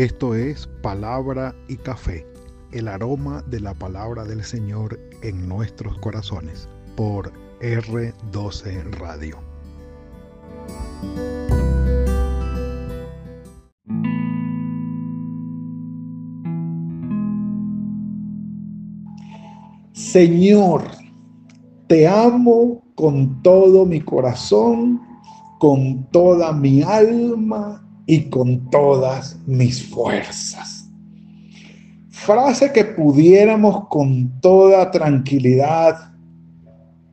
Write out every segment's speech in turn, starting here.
Esto es Palabra y Café, el aroma de la palabra del Señor en nuestros corazones, por R12 Radio. Señor, te amo con todo mi corazón, con toda mi alma y con todas mis fuerzas. Frase que pudiéramos con toda tranquilidad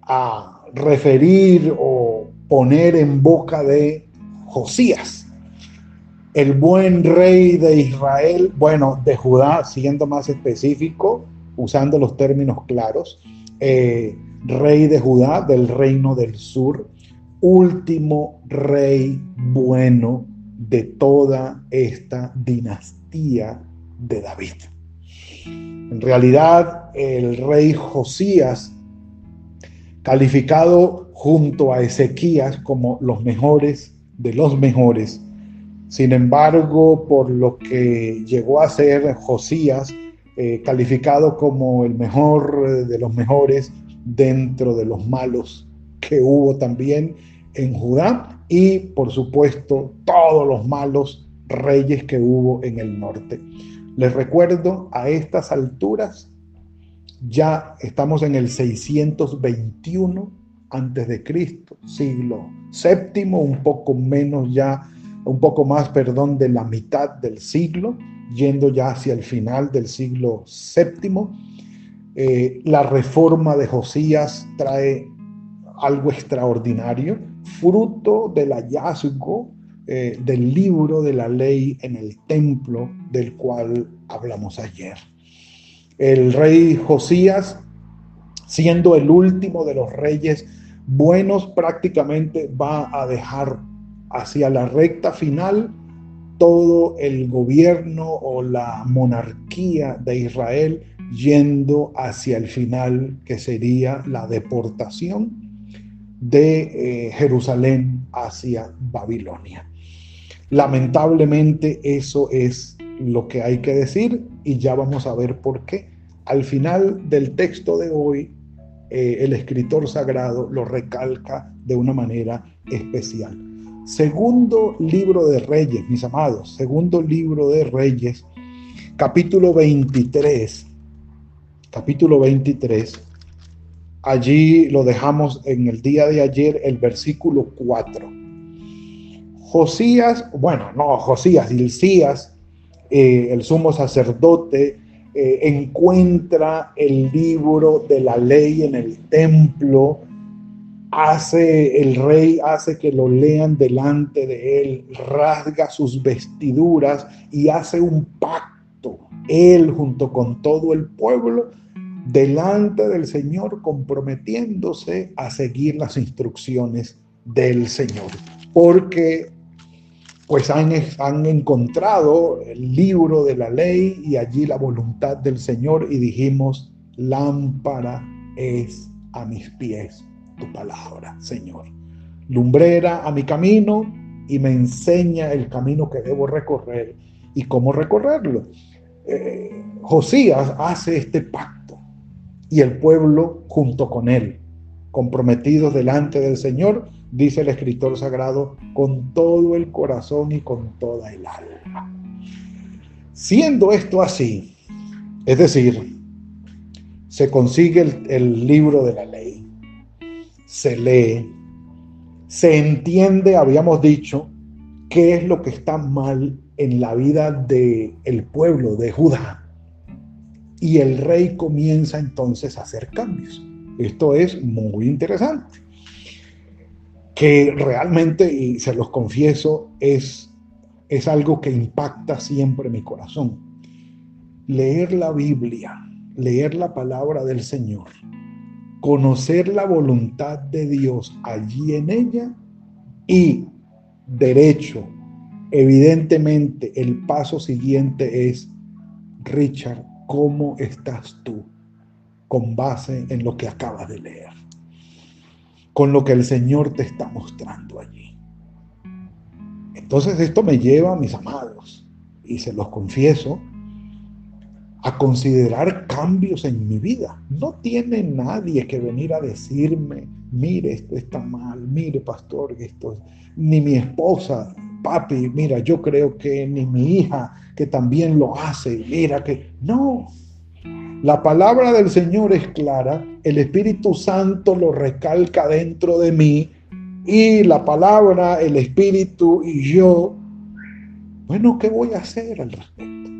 a referir o poner en boca de Josías, el buen rey de Israel, bueno, de Judá, siendo más específico, usando los términos claros, eh, rey de Judá, del reino del sur, último rey bueno de toda esta dinastía de David. En realidad, el rey Josías, calificado junto a Ezequías como los mejores de los mejores, sin embargo, por lo que llegó a ser Josías, eh, calificado como el mejor de los mejores dentro de los malos que hubo también en Judá, y por supuesto todos los malos reyes que hubo en el norte. Les recuerdo, a estas alturas ya estamos en el 621 antes de Cristo, siglo séptimo, un poco menos ya, un poco más, perdón, de la mitad del siglo, yendo ya hacia el final del siglo séptimo. Eh, la reforma de Josías trae algo extraordinario fruto del hallazgo eh, del libro de la ley en el templo del cual hablamos ayer. El rey Josías, siendo el último de los reyes buenos, prácticamente va a dejar hacia la recta final todo el gobierno o la monarquía de Israel yendo hacia el final que sería la deportación de eh, Jerusalén hacia Babilonia. Lamentablemente eso es lo que hay que decir y ya vamos a ver por qué. Al final del texto de hoy, eh, el escritor sagrado lo recalca de una manera especial. Segundo libro de Reyes, mis amados, segundo libro de Reyes, capítulo 23, capítulo 23, Allí lo dejamos en el día de ayer, el versículo 4. Josías, bueno, no, Josías, Hilcías, eh, el sumo sacerdote, eh, encuentra el libro de la ley en el templo, hace, el rey hace que lo lean delante de él, rasga sus vestiduras y hace un pacto, él junto con todo el pueblo, delante del Señor comprometiéndose a seguir las instrucciones del Señor. Porque pues han, han, encontrado el libro de la ley y allí la voluntad del Señor y dijimos, lámpara es a mis pies tu palabra, Señor. Lumbrera a mi camino y me enseña el camino que debo recorrer y cómo recorrerlo. Eh, Josías hace este pacto y el pueblo junto con él, comprometidos delante del Señor, dice el escritor sagrado, con todo el corazón y con toda el alma. Siendo esto así, es decir, se consigue el, libro de la ley, se lee, se entiende, habíamos dicho, qué es lo que está mal en la vida del el pueblo de Judá y el rey comienza entonces a hacer cambios. Esto es muy interesante, que realmente, y se los confieso, es, es algo que impacta siempre mi corazón. Leer la Biblia, leer la palabra del Señor, conocer la voluntad de Dios allí en ella y derecho, evidentemente el paso siguiente es, Richard, ¿Cómo estás tú con base en lo que acabas de leer? Con lo que el Señor te está mostrando allí. Entonces esto me lleva, mis amados, y se los confieso, a considerar cambios en mi vida. No tiene nadie que venir a decirme, mire, esto está mal, mire, pastor, esto, ni mi esposa, papi, mira, yo creo que ni mi hija, que también lo hace, mira que, no. La palabra del Señor es clara, el Espíritu Santo lo recalca dentro de mí y la palabra, el Espíritu y yo, bueno, ¿qué voy a hacer al respecto?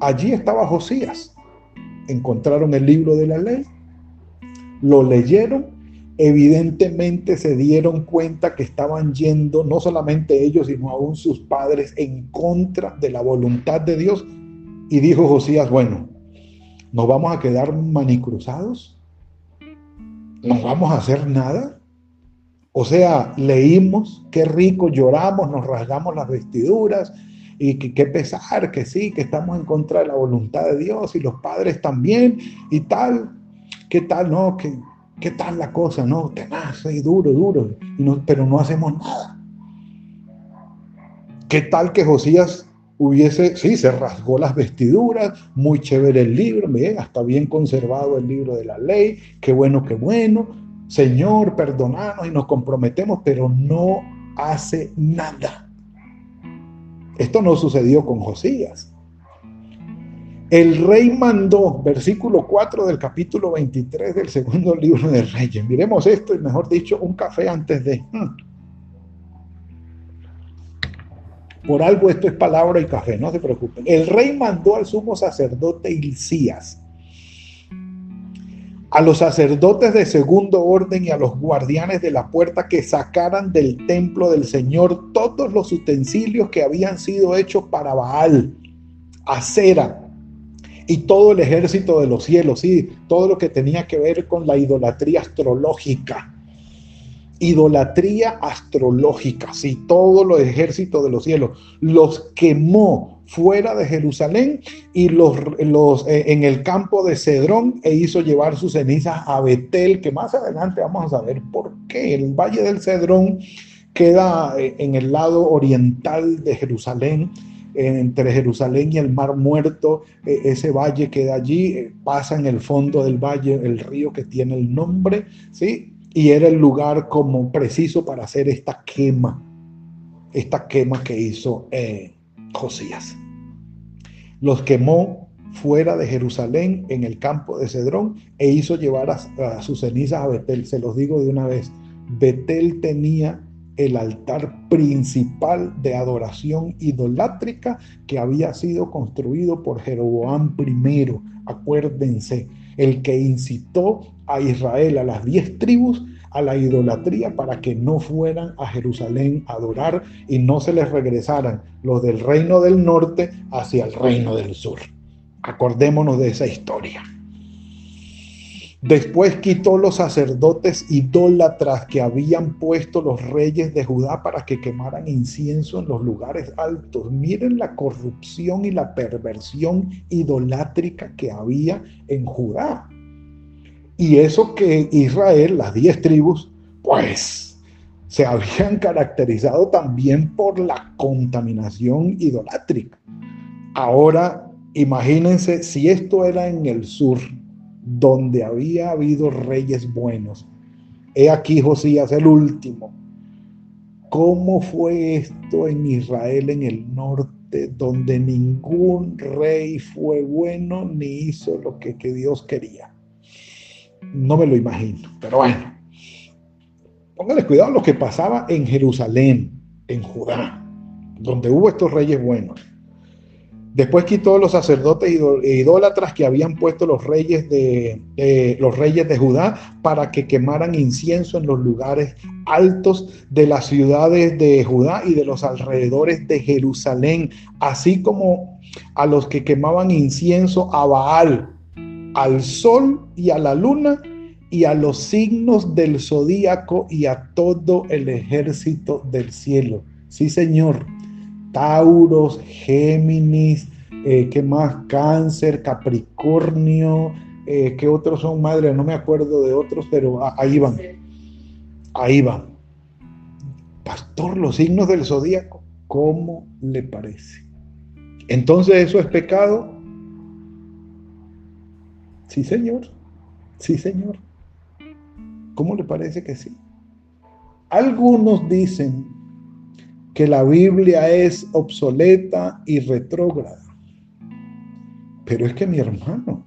Allí estaba Josías. Encontraron el libro de la ley, lo leyeron, evidentemente se dieron cuenta que estaban yendo, no solamente ellos, sino aún sus padres, en contra de la voluntad de Dios. Y dijo Josías, bueno, ¿nos vamos a quedar manicruzados? ¿Nos vamos a hacer nada? O sea, leímos, qué rico, lloramos, nos rasgamos las vestiduras, y qué pesar, que sí, que estamos en contra de la voluntad de Dios y los padres también y tal. ¿Qué tal? No, ¿qué, qué tal la cosa? No, tenaz y duro, duro, pero no hacemos nada. ¿Qué tal que Josías hubiese, sí, se rasgó las vestiduras, muy chévere el libro, bien, hasta bien conservado el libro de la ley, qué bueno, qué bueno, Señor, perdonanos y nos comprometemos, pero no hace nada. Esto no sucedió con Josías. El rey mandó, versículo 4 del capítulo 23 del segundo libro de Reyes. Miremos esto y mejor dicho, un café antes de... Hmm. Por algo esto es palabra y café, no se preocupen. El rey mandó al sumo sacerdote Hilcías a los sacerdotes de segundo orden y a los guardianes de la puerta que sacaran del templo del Señor todos los utensilios que habían sido hechos para Baal, acera y todo el ejército de los cielos, sí, todo lo que tenía que ver con la idolatría astrológica. Idolatría astrológica, sí, todo los ejércitos de los cielos los quemó fuera de Jerusalén y los, los eh, en el campo de Cedrón e hizo llevar sus cenizas a Betel, que más adelante vamos a saber por qué. El valle del Cedrón queda eh, en el lado oriental de Jerusalén, entre Jerusalén y el Mar Muerto, e, ese valle queda allí, eh, pasa en el fondo del valle el río que tiene el nombre, ¿sí? Y era el lugar como preciso para hacer esta quema, esta quema que hizo Josías los quemó fuera de Jerusalén en el campo de Cedrón e hizo llevar a, sus cenizas a Betel. Se los digo de una vez, Betel tenía el altar principal de adoración idolátrica que había sido construido por Jeroboam I. Acuérdense, el que incitó a Israel, a las diez tribus, a la idolatría para que no fueran a Jerusalén a adorar y no se les regresaran los del reino del norte hacia el reino del sur. Acordémonos de esa historia. Después quitó los sacerdotes idólatras que habían puesto los reyes de Judá para que quemaran incienso en los lugares altos. Miren la corrupción y la perversión idolátrica que había en Judá. Y eso que Israel, las diez tribus, pues se habían caracterizado también por la contaminación idolátrica. Ahora, imagínense si esto era en el sur, donde había habido reyes buenos. He aquí Josías el último. ¿Cómo fue esto en Israel en el norte, donde ningún rey fue bueno ni hizo lo que, Dios quería? no me lo imagino. Pero bueno, póngale cuidado lo que pasaba en Jerusalén, en Judá, donde hubo estos reyes buenos. Después quitó los sacerdotes idólatras que habían puesto los reyes de los reyes de Judá para que quemaran incienso en los lugares altos de las ciudades de Judá y de los alrededores de Jerusalén, así como a los que quemaban incienso a Baal, al sol y a la luna y a los signos del zodíaco y a todo el ejército del cielo. Sí, Señor. Tauros, Géminis, eh, ¿qué más? Cáncer, Capricornio, eh, ¿qué otros son, madre? No me acuerdo de otros, pero ahí van. Ahí van. Pastor, los signos del zodíaco, ¿cómo le parece? Entonces, ¿eso es pecado? Sí, Señor. Sí, Señor. ¿Cómo le parece que sí? Algunos dicen que la Biblia es obsoleta y retrógrada. Pero es que mi hermano,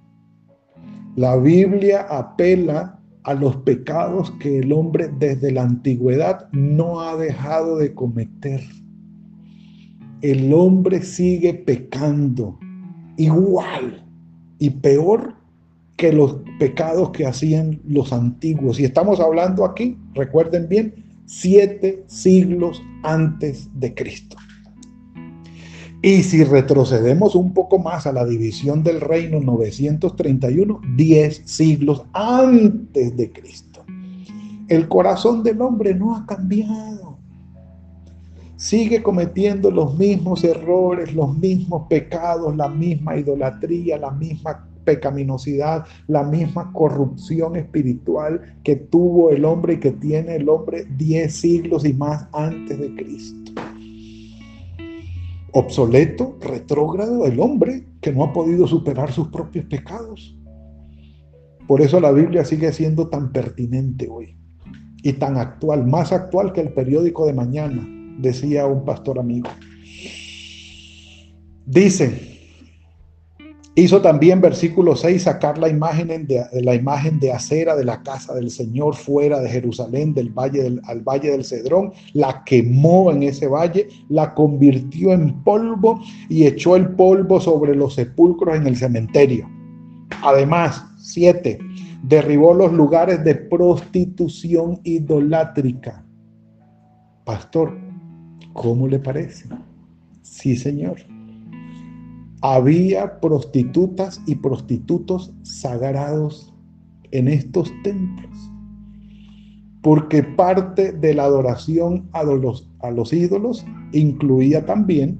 la Biblia apela a los pecados que el hombre desde la antigüedad no ha dejado de cometer. El hombre sigue pecando igual y peor que los pecados que hacían los antiguos. Y estamos hablando aquí, recuerden bien, siete siglos antes de Cristo. Y si retrocedemos un poco más a la división del reino 931, 10 siglos antes de Cristo. El corazón del hombre no ha cambiado. Sigue cometiendo los mismos errores, los mismos pecados, la misma idolatría, la misma pecaminosidad, la misma corrupción espiritual que tuvo el hombre y que tiene el hombre 10 siglos y más antes de Cristo obsoleto, retrógrado el hombre que no ha podido superar sus propios pecados. Por eso la Biblia sigue siendo tan pertinente hoy y tan actual, más actual que el periódico de mañana, decía un pastor amigo. Dice, Hizo también, versículo 6, sacar la imagen de, la imagen de acera de la casa del Señor fuera de Jerusalén, del valle del, al valle del Cedrón, la quemó en ese valle, la convirtió en polvo y echó el polvo sobre los sepulcros en el cementerio. Además, 7, derribó los lugares de prostitución idolátrica. Pastor, ¿cómo le parece? Sí, Señor había prostitutas y prostitutos sagrados en estos templos, porque parte de la adoración a los, a los ídolos incluía también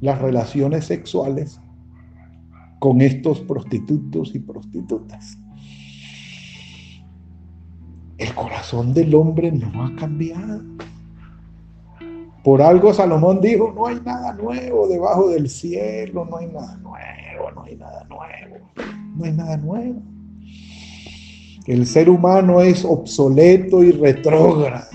las relaciones sexuales con estos prostitutos y prostitutas. El corazón del hombre no ha cambiado. Por algo Salomón dijo, no hay nada nuevo debajo del cielo, no hay nada nuevo, no hay nada nuevo, no hay nada nuevo. El ser humano es obsoleto y retrógrado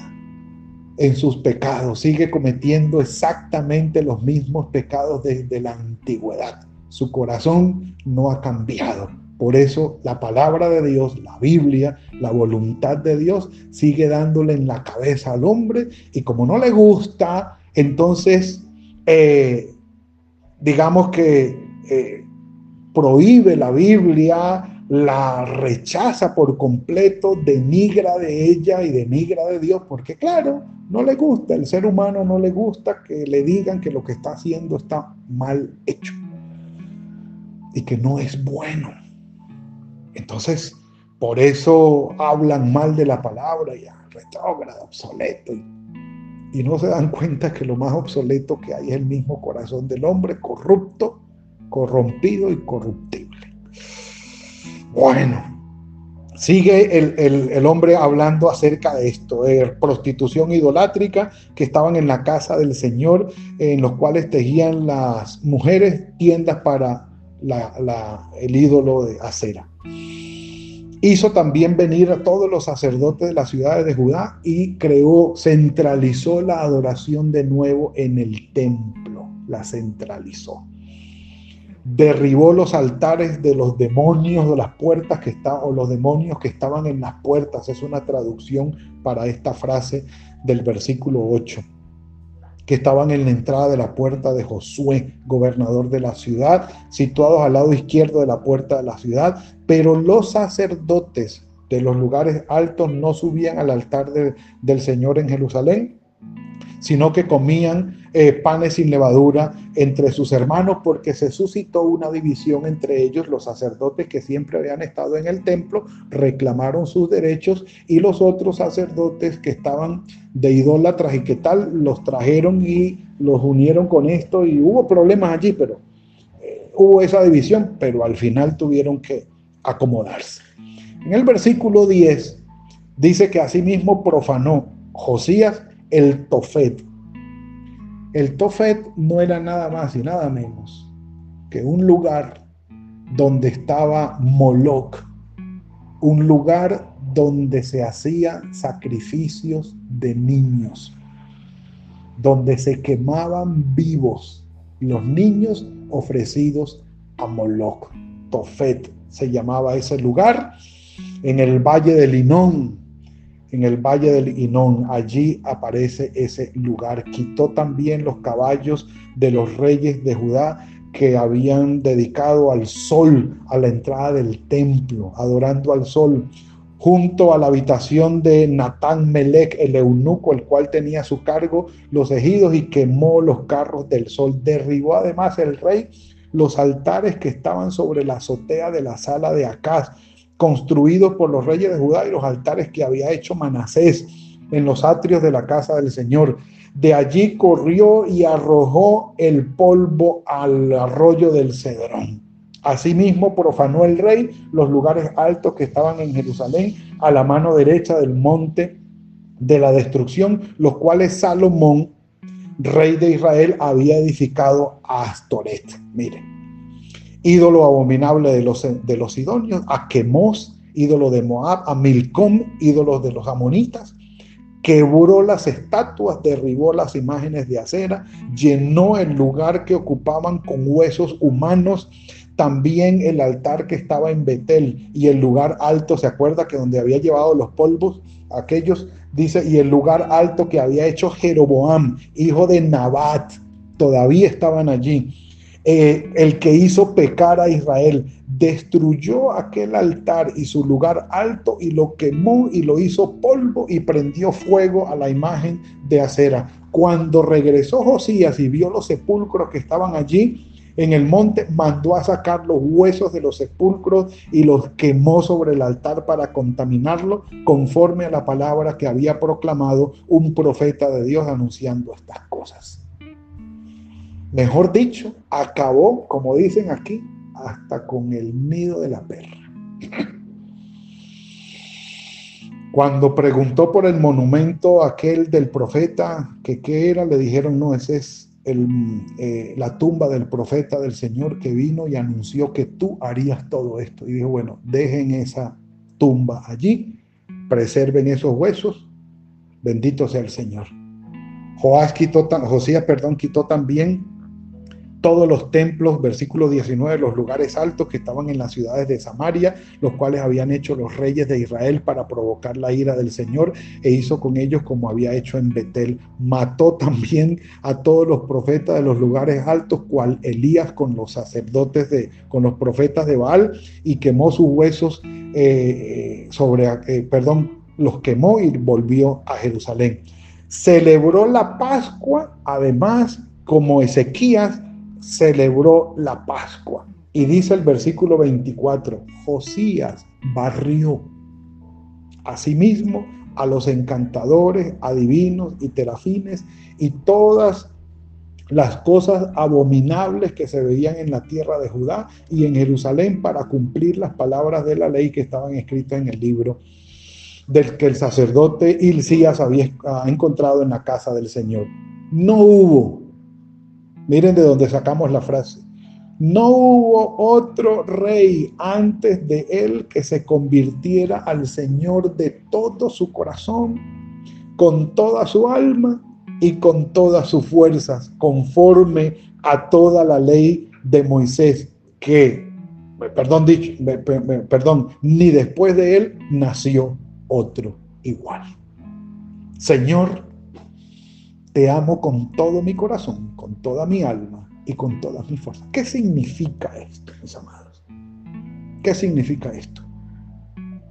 en sus pecados, sigue cometiendo exactamente los mismos pecados desde la antigüedad. Su corazón no ha cambiado. Por eso la palabra de Dios, la Biblia, la voluntad de Dios sigue dándole en la cabeza al hombre y como no le gusta, entonces eh, digamos que eh, prohíbe la Biblia, la rechaza por completo, denigra de ella y denigra de Dios, porque claro, no le gusta, el ser humano no le gusta que le digan que lo que está haciendo está mal hecho y que no es bueno. Entonces, por eso hablan mal de la palabra, ya, retrógrado, obsoleto. Y, no se dan cuenta que lo más obsoleto que hay es el mismo corazón del hombre, corrupto, corrompido y corruptible. Bueno, sigue el, hombre hablando acerca de esto, de prostitución idolátrica que estaban en la casa del Señor, en los cuales tejían las mujeres tiendas para el ídolo de acera. Hizo también venir a todos los sacerdotes de las ciudades de Judá y creó, centralizó la adoración de nuevo en el templo, la centralizó. Derribó los altares de los demonios de las puertas que estaban, o los demonios que estaban en las puertas. Es una traducción para esta frase del versículo 8 que estaban en la entrada de la puerta de Josué, gobernador de la ciudad, situados al lado izquierdo de la puerta de la ciudad, pero los sacerdotes de los lugares altos no subían al altar del Señor en Jerusalén, sino que comían eh, panes sin levadura entre sus hermanos, porque se suscitó una división entre ellos. Los sacerdotes que siempre habían estado en el templo reclamaron sus derechos y los otros sacerdotes que estaban de idólatras y que tal los trajeron y los unieron con esto y hubo problemas allí, pero eh, hubo esa división, pero al final tuvieron que acomodarse. En el versículo 10 dice que asimismo profanó Josías el Tofet. El Tofet no era nada más y nada menos que un lugar donde estaba Moloch, un lugar donde se hacían sacrificios de niños, donde se quemaban vivos los niños ofrecidos a Moloch. Tofet se llamaba ese lugar, en el valle del Inón, en el valle del Inón, allí aparece ese lugar. Quitó también los caballos de los reyes de Judá que habían dedicado al sol a la entrada del templo, adorando al sol, junto a la habitación de Natán Melech, el eunuco, el cual tenía a su cargo los ejidos y quemó los carros del sol. Derribó además el rey los altares que estaban sobre la azotea de la sala de Acaz, construidos por los reyes de Judá y los altares que había hecho Manasés en los atrios de la casa del Señor. De allí corrió y arrojó el polvo al arroyo del Cedrón. Asimismo profanó el rey los lugares altos que estaban en Jerusalén a la mano derecha del monte de la destrucción, los cuales Salomón, rey de Israel, había edificado a Astoret. Miren, ídolo abominable de los, de los sidonios, a Quemos, ídolo de Moab, a Milcom, ídolo de los amonitas, quebró las estatuas, derribó las imágenes de acera, llenó el lugar que ocupaban con huesos humanos, también el altar que estaba en Betel y el lugar alto, ¿se acuerda que donde había llevado los polvos? Aquellos, dice, y el lugar alto que había hecho Jeroboam, hijo de Nabat, todavía estaban allí. Eh, el que hizo pecar a Israel, destruyó aquel altar y su lugar alto y lo quemó y lo hizo polvo y prendió fuego a la imagen de acera. Cuando regresó Josías y vio los sepulcros que estaban allí, en el monte, mandó a sacar los huesos de los sepulcros y los quemó sobre el altar para contaminarlo, conforme a la palabra que había proclamado un profeta de Dios anunciando estas cosas. Mejor dicho, acabó, como dicen aquí, hasta con el nido de la perra. Cuando preguntó por el monumento aquel del profeta, que qué era, le dijeron, no, ese es eh, la tumba del profeta del Señor que vino y anunció que tú harías todo esto. Y dijo, bueno, dejen esa tumba allí, preserven esos huesos, bendito sea el Señor. Joás quitó, Josías, perdón, quitó también todos los templos, versículo 19, los lugares altos que estaban en las ciudades de Samaria, los cuales habían hecho los reyes de Israel para provocar la ira del Señor, e hizo con ellos como había hecho en Betel. Mató también a todos los profetas de los lugares altos, cual Elías con los sacerdotes de, con los profetas de Baal, y quemó sus huesos eh, sobre, eh, perdón, los quemó y volvió a Jerusalén. Celebró la Pascua, además, como Ezequías, celebró la Pascua. Y dice el versículo 24, Josías barrió asimismo a los encantadores, adivinos y terafines y todas las cosas abominables que se veían en la tierra de Judá y en Jerusalén para cumplir las palabras de la ley que estaban escritas en el libro del que el sacerdote Hilcías había encontrado en la casa del Señor. No hubo Miren de dónde sacamos la frase. No hubo otro rey antes de él que se convirtiera al Señor de todo su corazón, con toda su alma y con todas sus fuerzas, conforme a toda la ley de Moisés, que, perdón, dicho, perdón, ni después de él nació otro igual. Señor, te amo con todo mi corazón, con toda mi alma y con todas mis fuerzas. ¿Qué significa esto, mis amados? ¿Qué significa esto?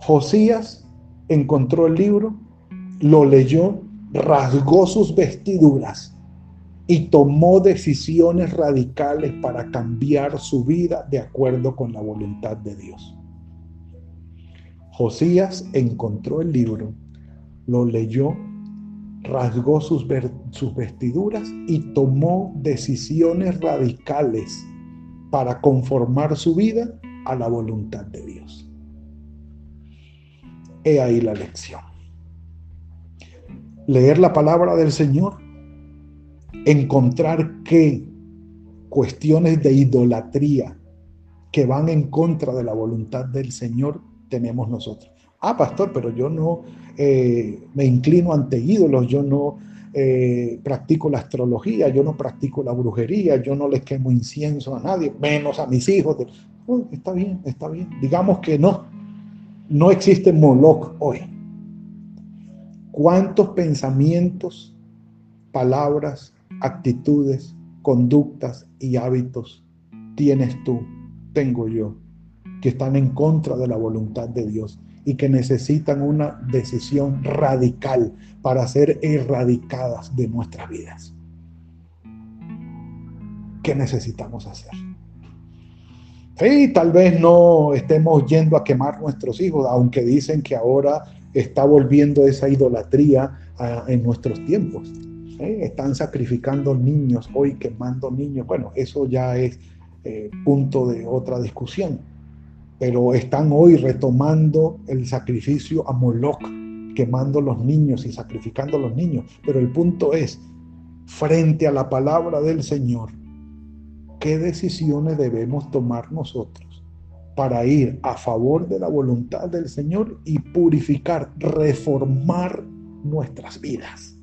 Josías encontró el libro, lo leyó, rasgó sus vestiduras y tomó decisiones radicales para cambiar su vida de acuerdo con la voluntad de Dios. Josías encontró el libro, lo leyó, rasgó sus, vestiduras y tomó decisiones radicales para conformar su vida a la voluntad de Dios. He ahí la lección. Leer la palabra del Señor, encontrar que cuestiones de idolatría que van en contra de la voluntad del Señor, tenemos nosotros. Ah, pastor, pero yo no eh, me inclino ante ídolos, yo no eh, practico la astrología, yo no practico la brujería, yo no les quemo incienso a nadie, menos a mis hijos. Está bien, está bien. Digamos que no, no existe Moloch hoy. ¿Cuántos pensamientos, palabras, actitudes, conductas y hábitos tienes tú, tengo yo, que están en contra de la voluntad de Dios y que necesitan una decisión radical para ser erradicadas de nuestras vidas? ¿Qué necesitamos hacer? Sí, tal vez no estemos yendo a quemar nuestros hijos, aunque dicen que ahora está volviendo esa idolatría ah, en nuestros tiempos. Están sacrificando niños hoy, quemando niños. Bueno, eso ya es eh, punto de otra discusión. Pero están hoy retomando el sacrificio a Moloch, quemando los niños y sacrificando los niños. Pero el punto es, frente a la palabra del Señor, ¿qué decisiones debemos tomar nosotros para ir a favor de la voluntad del Señor y purificar, reformar nuestras vidas?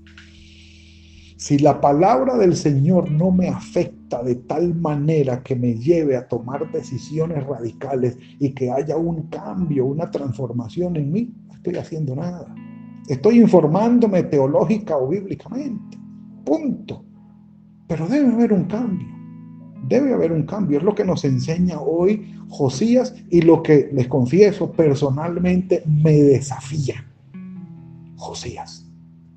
Si la palabra del Señor no me afecta de tal manera que me lleve a tomar decisiones radicales y que haya un cambio, una transformación en mí, no estoy haciendo nada. Estoy informándome teológica o bíblicamente. Punto. Pero debe haber un cambio. Debe haber un cambio. Es lo que nos enseña hoy Josías y lo que les confieso personalmente me desafía. Josías.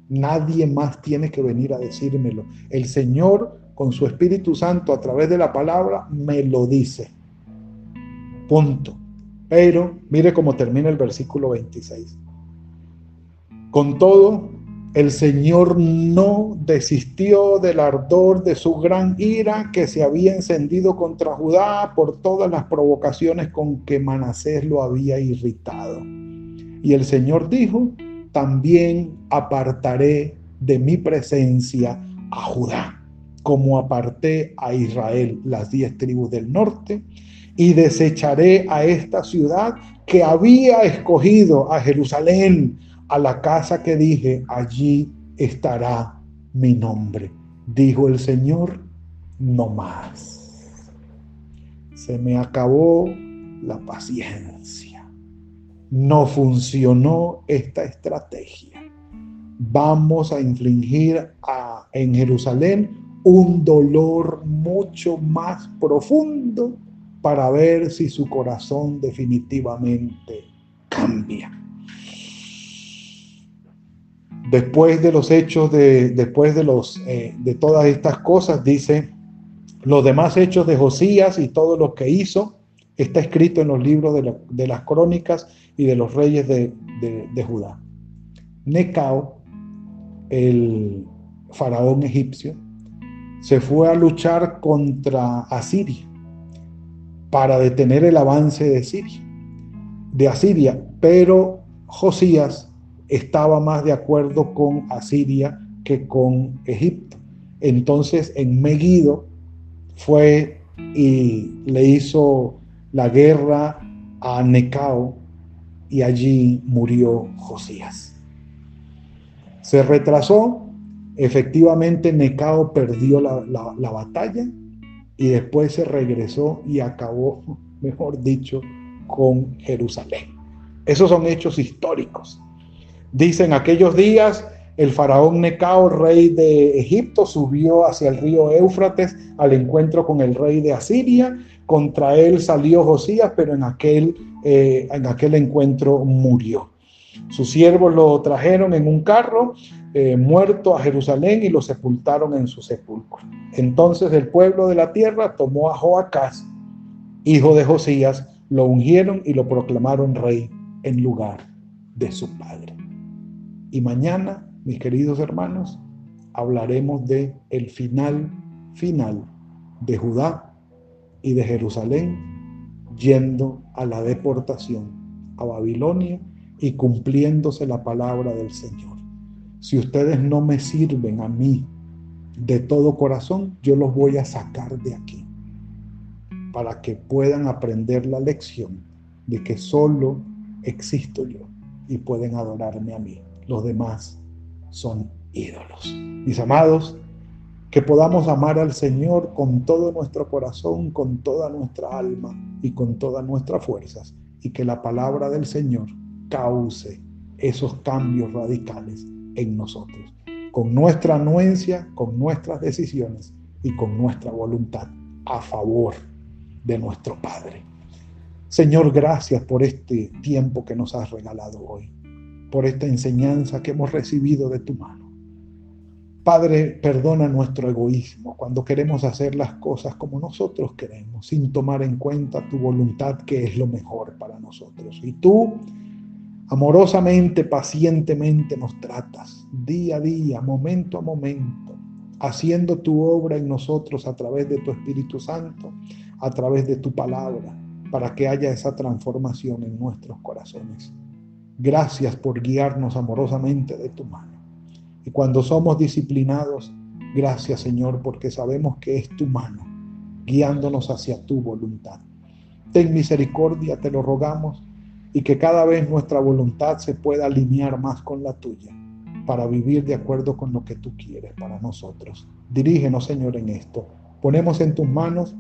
Nadie más tiene que venir a decírmelo. El Señor, con su Espíritu Santo, a través de la palabra, me lo dice. Punto. Pero mire cómo termina el versículo 26. Con todo, el Señor no desistió del ardor de su gran ira que se había encendido contra Judá por todas las provocaciones con que Manasés lo había irritado. Y el Señor dijo, también apartaré de mi presencia a Judá, como aparté a Israel, las diez tribus del norte, y desecharé a esta ciudad que había escogido a Jerusalén, a la casa que dije, allí estará mi nombre. Dijo el Señor, no más. Se me acabó la paciencia no funcionó esta estrategia. Vamos a infligir a, en Jerusalén un dolor mucho más profundo para ver si su corazón definitivamente cambia. Después de los hechos de, después de los eh, de todas estas cosas, dice los demás hechos de Josías y todo lo que hizo está escrito en los libros de, las crónicas y de los reyes de, Judá. Necao, el faraón egipcio, se fue a luchar contra Asiria para detener el avance de Siria, de Asiria, pero Josías estaba más de acuerdo con Asiria que con Egipto. Entonces en Megiddo fue y le hizo la guerra a Necao y allí murió Josías. Se retrasó, efectivamente Necao perdió la, batalla y después se regresó y acabó, mejor dicho, con Jerusalén. Esos son hechos históricos. Dicen aquellos días el faraón Necao, rey de Egipto, subió hacia el río Éufrates al encuentro con el rey de Asiria. Contra él salió Josías, pero en aquel, eh, en aquel encuentro murió. Sus siervos lo trajeron en un carro eh, muerto a Jerusalén y lo sepultaron en su sepulcro. Entonces el pueblo de la tierra tomó a Joacás, hijo de Josías, lo ungieron y lo proclamaron rey en lugar de su padre. Y mañana mis queridos hermanos, hablaremos de el final final de Judá y de Jerusalén yendo a la deportación a Babilonia y cumpliéndose la palabra del Señor. Si ustedes no me sirven a mí, de todo corazón, yo los voy a sacar de aquí para que puedan aprender la lección de que solo existo yo y pueden adorarme a mí. Los demás son ídolos. Mis amados, que podamos amar al Señor con todo nuestro corazón, con toda nuestra alma y con todas nuestras fuerzas, y que la palabra del Señor cause esos cambios radicales en nosotros, con nuestra anuencia, con nuestras decisiones y con nuestra voluntad a favor de nuestro Padre. Señor, gracias por este tiempo que nos has regalado hoy, por esta enseñanza que hemos recibido de tu mano. Padre, perdona nuestro egoísmo cuando queremos hacer las cosas como nosotros queremos, sin tomar en cuenta tu voluntad que es lo mejor para nosotros. Y tú, amorosamente, pacientemente nos tratas, día a día, momento a momento, haciendo tu obra en nosotros a través de tu Espíritu Santo, a través de tu palabra, para que haya esa transformación en nuestros corazones. Gracias por guiarnos amorosamente de tu mano. Y cuando somos disciplinados, gracias Señor, porque sabemos que es tu mano guiándonos hacia tu voluntad. Ten misericordia, te lo rogamos, y que cada vez nuestra voluntad se pueda alinear más con la tuya para vivir de acuerdo con lo que tú quieres para nosotros. Dirígenos, Señor, en esto. Ponemos en tus manos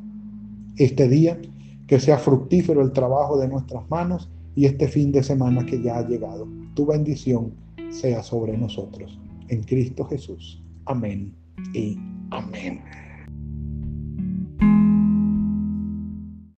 este día, que sea fructífero el trabajo de nuestras manos y este fin de semana que ya ha llegado. Tu bendición sea sobre nosotros en Cristo Jesús. Amén y amén.